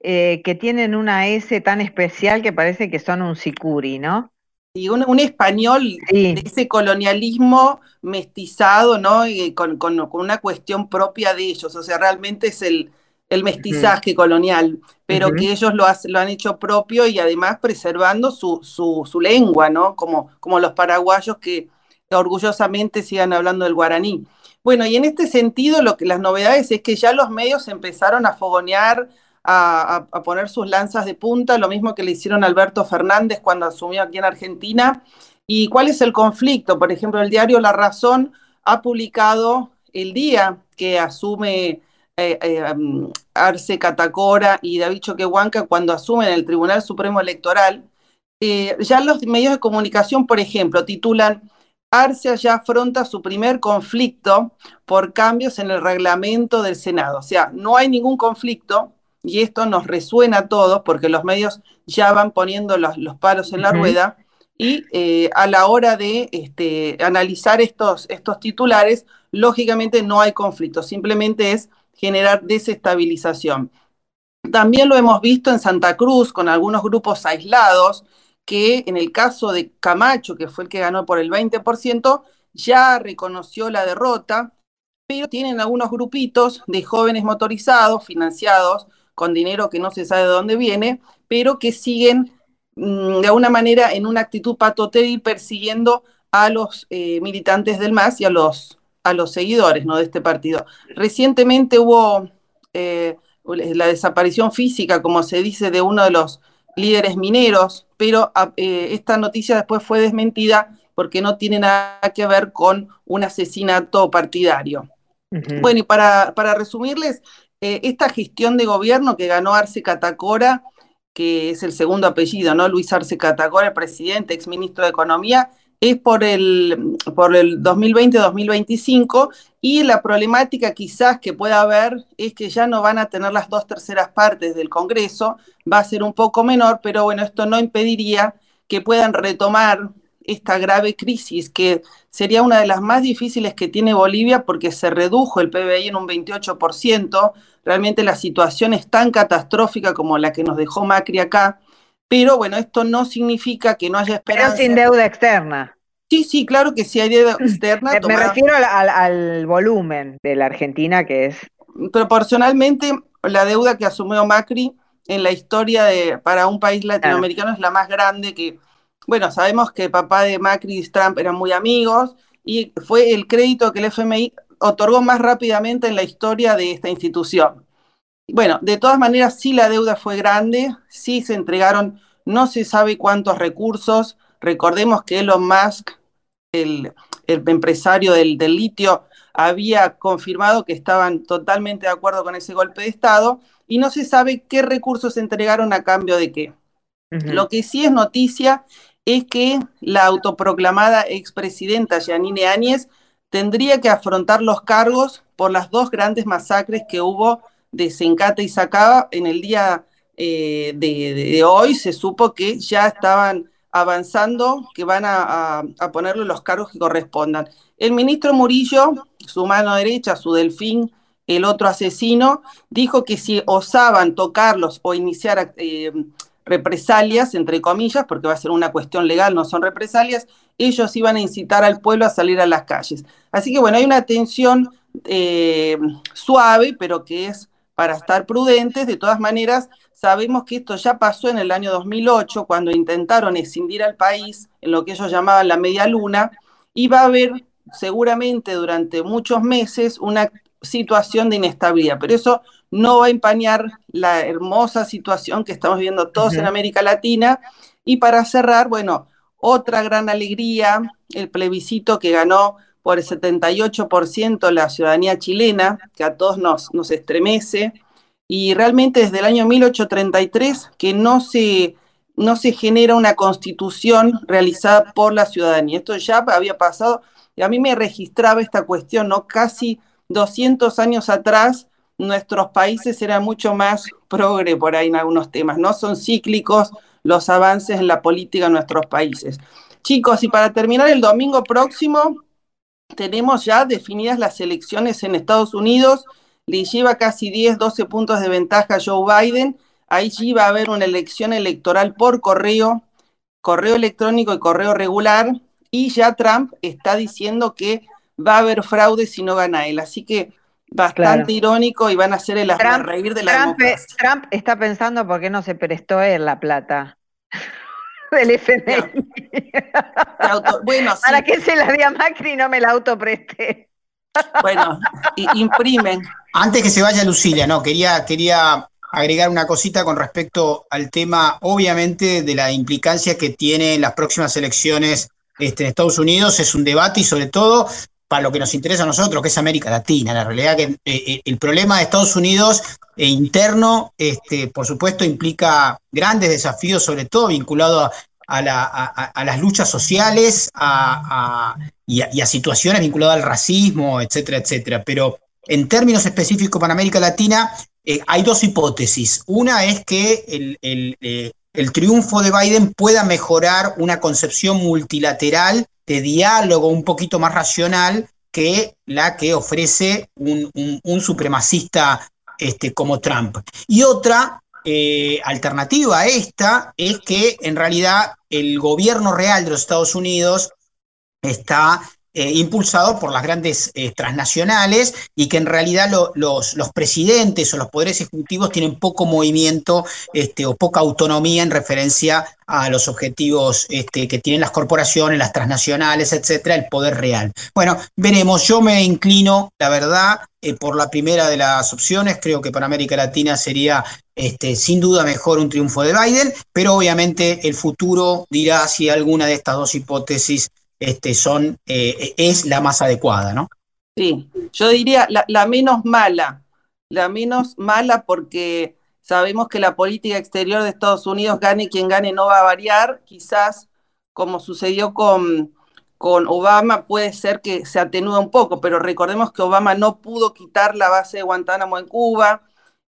eh, que tienen una S tan especial que parece que son un sicuri, ¿no? Y un, español de ese colonialismo mestizado, ¿no? Y con, con, una cuestión propia de ellos. O sea, realmente es el, el mestizaje colonial, pero que ellos lo, lo, han hecho propio y además preservando su, su, lengua, ¿no? Como, como los paraguayos que orgullosamente sigan hablando del guaraní. Bueno, y en este sentido, lo que, las novedades es que ya los medios empezaron a fogonear, a, poner sus lanzas de punta, lo mismo que le hicieron Alberto Fernández cuando asumió aquí en Argentina. ¿Y cuál es el conflicto? Por ejemplo, el diario La Razón ha publicado el día que asume eh, eh, Arce Catacora y David Choquehuanca cuando asumen el Tribunal Supremo Electoral, eh, ya los medios de comunicación, por ejemplo, titulan Arce ya afronta su primer conflicto por cambios en el reglamento del Senado. O sea, no hay ningún conflicto y esto nos resuena a todos porque los medios ya van poniendo los, palos en la rueda y a la hora de este, analizar estos, estos titulares, lógicamente no hay conflicto, simplemente es generar desestabilización. También lo hemos visto en Santa Cruz con algunos grupos aislados que en el caso de Camacho, que fue el que ganó por el 20%, ya reconoció la derrota, pero tienen algunos grupitos de jóvenes motorizados, financiados con dinero que no se sabe de dónde viene, pero que siguen mm, de alguna manera en una actitud patotera persiguiendo a los eh, militantes del MAS y a los a los seguidores ¿no? de este partido. Recientemente hubo eh, la desaparición física, como se dice, de uno de los líderes mineros, pero ah, eh, esta noticia después fue desmentida porque no tiene nada que ver con un asesinato partidario. Bueno, y para, para resumirles, eh, esta gestión de gobierno que ganó Arce Catacora, que es el segundo apellido, ¿no? Luis Arce Catacora, presidente, exministro de Economía, es por el, por el 2020-2025 y la problemática quizás que pueda haber es que ya no van a tener las dos terceras partes del Congreso, va a ser un poco menor, pero bueno, esto no impediría que puedan retomar esta grave crisis, que sería una de las más difíciles que tiene Bolivia porque se redujo el PBI en un 28%. Realmente la situación es tan catastrófica como la que nos dejó Macri acá. Pero bueno, esto no significa que no haya esperanza. Pero sin deuda externa. Sí, sí, claro que sí hay deuda externa. Me, refiero al, volumen de la Argentina, que es... Proporcionalmente, la deuda que asumió Macri en la historia de, para un país latinoamericano es la más grande que bueno, sabemos que papá de Macri y Trump eran muy amigos y fue el crédito que el FMI otorgó más rápidamente en la historia de esta institución. Bueno, de todas maneras, sí la deuda fue grande, sí se entregaron no se sabe cuántos recursos. Recordemos que Elon Musk, el, empresario del, litio, había confirmado que estaban totalmente de acuerdo con ese golpe de Estado y no se sabe qué recursos se entregaron a cambio de qué. Lo que sí es noticia es que la autoproclamada expresidenta Yanine Áñez tendría que afrontar los cargos por las dos grandes masacres que hubo de Sencata y Sacaba. En el día eh, de, hoy se supo que ya estaban avanzando, que van a, ponerle los cargos que correspondan. El ministro Murillo, su mano derecha, su delfín, el otro asesino, dijo que si osaban tocarlos o iniciar eh, represalias, entre comillas, porque va a ser una cuestión legal, no son represalias, ellos iban a incitar al pueblo a salir a las calles. Así que bueno, hay una tensión eh, suave, pero que es para estar prudentes. De todas maneras, sabemos que esto ya pasó en el año 2008, cuando intentaron escindir al país en lo que ellos llamaban la media luna, y va a haber seguramente durante muchos meses una situación de inestabilidad, pero eso no va a empañar la hermosa situación que estamos viendo todos en América Latina. Y para cerrar, bueno, otra gran alegría, el plebiscito que ganó por el 78% la ciudadanía chilena, que a todos nos, nos estremece, y realmente desde el año 1833 que no se, no se genera una constitución realizada por la ciudadanía. Esto ya había pasado, y a mí me registraba esta cuestión, ¿no? Casi 200 años atrás nuestros países eran mucho más progre por ahí en algunos temas, ¿no? Son cíclicos los avances en la política en nuestros países. Chicos, y para terminar el domingo próximo, tenemos ya definidas las elecciones en Estados Unidos, le lleva casi 10, 12 puntos de ventaja a Joe Biden, allí va a haber una elección electoral por correo, correo electrónico y correo regular, y ya Trump está diciendo que va a haber fraude si no gana él. Así que bastante irónico y van a ser el reír de la Trump, Trump está pensando por qué no se prestó él la plata del FMI. bueno, ¿Para qué se la di a Macri y no me la autopresté? bueno, imprimen. Antes que se vaya Lucila, no, quería, quería agregar una cosita con respecto al tema, obviamente, de la implicancia que tienen las próximas elecciones este, en Estados Unidos. Es un debate y sobre todo para lo que nos interesa a nosotros, que es América Latina. La realidad que eh, eh, el problema de Estados Unidos e interno, este, por supuesto, implica grandes desafíos, sobre todo vinculados a, las luchas sociales y, a, situaciones vinculadas al racismo, etcétera, etcétera. Pero en términos específicos para América Latina, eh, hay dos hipótesis. Una es que el triunfo de Biden pueda mejorar una concepción multilateral de diálogo un poquito más racional que la que ofrece un, supremacista este, como Trump. Y otra eh, alternativa a esta es que en realidad el gobierno real de los Estados Unidos está eh, impulsado por las grandes eh, transnacionales y que en realidad los, presidentes o los poderes ejecutivos tienen poco movimiento este, o poca autonomía en referencia a los objetivos este, que tienen las corporaciones, las transnacionales, etcétera, el poder real. Bueno, veremos. Yo me inclino, la verdad, eh, por la primera de las opciones. Creo que para América Latina sería este, sin duda mejor un triunfo de Biden, pero obviamente el futuro dirá si alguna de estas dos hipótesis este, son, eh, es la más adecuada, ¿no? Sí, yo diría la, menos mala, la menos mala porque sabemos que la política exterior de Estados Unidos, gane quien gane, no va a variar. Quizás, como sucedió con, con Obama, puede ser que se atenúe un poco, pero recordemos que Obama no pudo quitar la base de Guantánamo en Cuba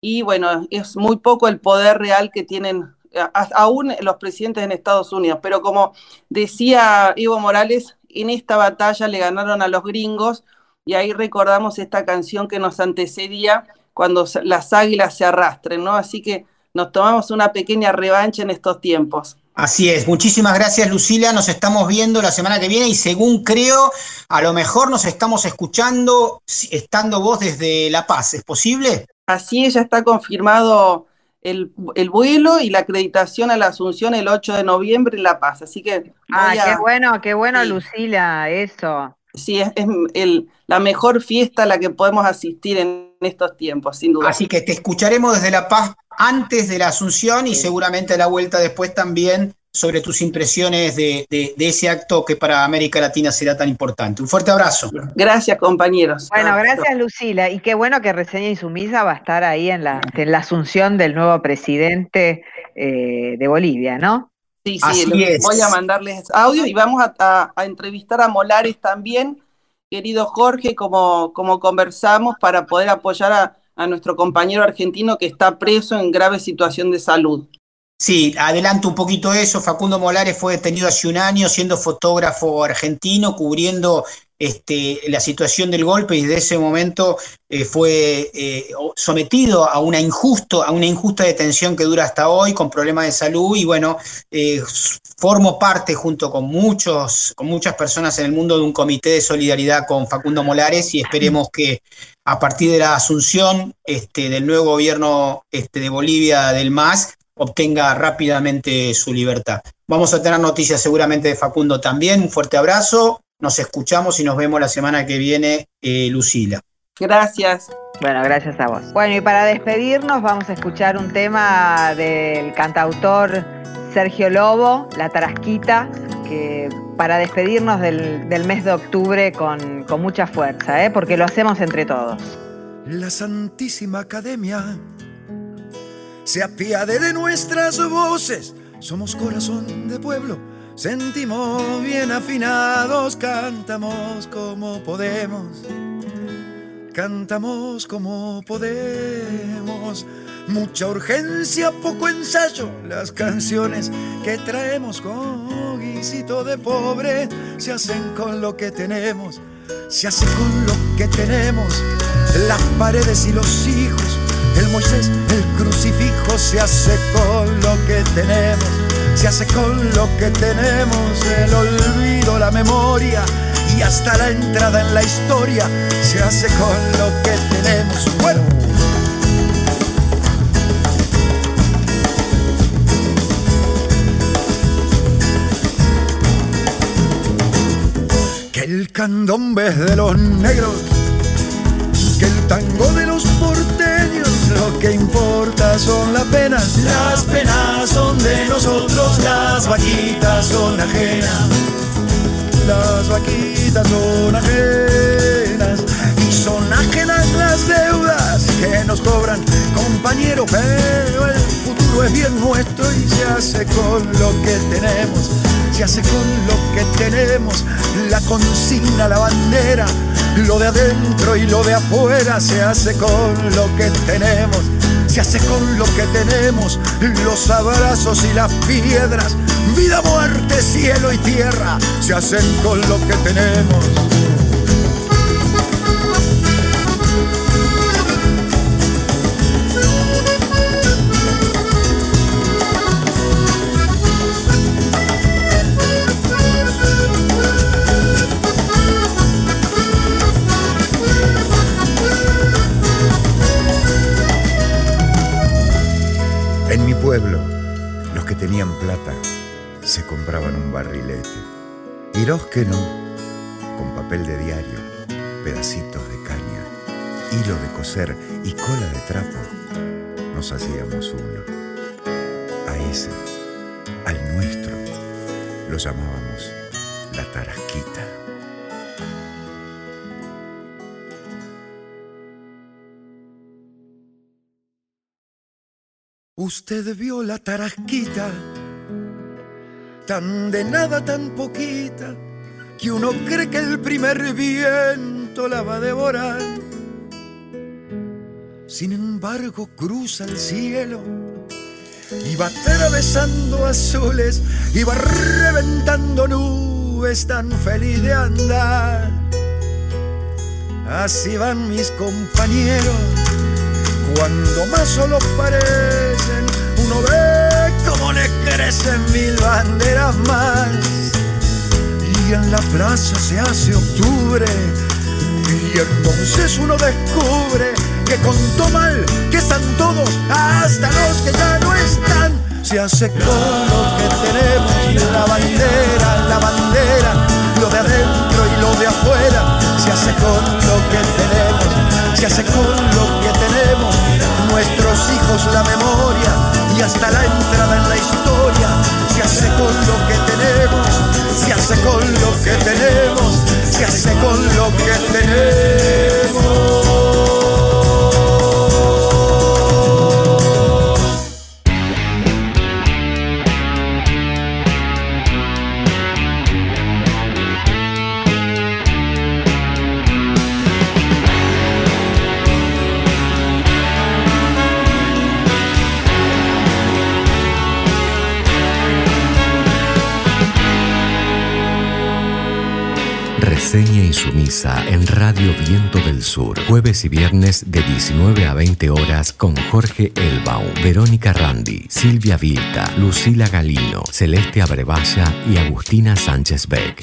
y bueno, es muy poco el poder real que tienen aún los presidentes en Estados Unidos. Pero como decía Evo Morales, en esta batalla le ganaron a los gringos y ahí recordamos esta canción que nos antecedía cuando las águilas se arrastren, ¿no? Así que nos tomamos una pequeña revancha en estos tiempos. Así es, muchísimas gracias Lucila, nos estamos viendo la semana que viene y según creo, a lo mejor nos estamos escuchando estando vos desde La Paz, ¿es posible? Así es, ya está confirmado el, vuelo y la acreditación a la Asunción el 8 de noviembre en La Paz, así que... Ah, qué bueno, qué bueno Lucila, eso. Sí, es, el, la mejor fiesta a la que podemos asistir en estos tiempos, sin duda. Así que te escucharemos desde La Paz antes de la Asunción y seguramente a la vuelta después también sobre tus impresiones de, ese acto que para América Latina será tan importante. Un fuerte abrazo. Gracias, compañeros. Bueno, gracias, Lucila. Y qué bueno que Reseña y Sumisa va a estar ahí en la, en la asunción del nuevo presidente eh, de Bolivia, ¿no? Sí, sí, voy a mandarles audio y vamos a, entrevistar a Molares también, querido Jorge, como, como conversamos, para poder apoyar a, a nuestro compañero argentino que está preso en grave situación de salud. Sí, adelanto un poquito eso. Facundo Molares fue detenido hace un año siendo fotógrafo argentino, cubriendo este, la situación del golpe y desde ese momento eh, fue eh, sometido a una, injusto, a una injusta detención que dura hasta hoy con problemas de salud y bueno, eh, formo parte junto con, muchos, con muchas personas en el mundo de un comité de solidaridad con Facundo Molares y esperemos que a partir de la asunción este, del nuevo gobierno este, de Bolivia del MAS obtenga rápidamente su libertad. Vamos a tener noticias seguramente de Facundo también. Un fuerte abrazo. Nos escuchamos y nos vemos la semana que viene, eh, Lucila. Gracias. Bueno, gracias a vos. Bueno, y para despedirnos vamos a escuchar un tema del cantautor Sergio Lobo, La Tarasquita, que para despedirnos del, mes de octubre con, con mucha fuerza, ¿eh? porque lo hacemos entre todos. La Santísima Academia se apiade de nuestras voces. Somos corazón de pueblo, sentimos bien afinados, cantamos como podemos. Cantamos como podemos. Mucha urgencia, poco ensayo. Las canciones que traemos con guisito de pobre se hacen con lo que tenemos. Se hace con lo que tenemos. Las paredes y los hijos el Moisés, el crucifijo se hace con lo que tenemos, se hace con lo que tenemos, el olvido, la memoria y hasta la entrada en la historia se hace con lo que tenemos. Bueno. Que el candombe de los negros, que el tango de los que importa son las penas. Las penas son de nosotros, las vaquitas son ajenas. Las vaquitas son ajenas y son ajenas las deudas que nos cobran, compañero. Pero el futuro es bien nuestro y se hace con lo que tenemos. Se hace con lo que tenemos, la consigna, la bandera lo de adentro y lo de afuera se hace con lo que tenemos, se hace con lo que tenemos, los abrazos y las piedras, vida, muerte, cielo y tierra, se hacen con lo que tenemos. y los que no, con papel de diario, pedacitos de caña, hilo de coser y cola de trapo, nos hacíamos uno. A ese, al nuestro, lo llamábamos la tarasquita. Usted vio la tarasquita tan de nada, tan poquita, que uno cree que el primer viento la va a devorar. Sin embargo, cruza el cielo y va atravesando azules y va reventando nubes tan feliz de andar. Así van mis compañeros cuando más solo parecen, uno ve cómo le crecen mil banderas más. Y en la plaza se hace octubre, y entonces uno descubre que contó mal, que están todos, hasta los que ya no están. Se hace con lo que tenemos, la bandera, la bandera, lo de adentro y lo de afuera. Se hace con lo que tenemos, se hace con lo que tenemos nuestros hijos la memoria y hasta la entrada hace con lo que tenemos, se hace con lo que tenemos. En Radio Viento del Sur, jueves y viernes de 19 a 20 horas con Jorge Elbaum, Verónica Randi, Silvia Vilta, Lucila Galino, Celeste Abrevaya y Agustina Sánchez Beck.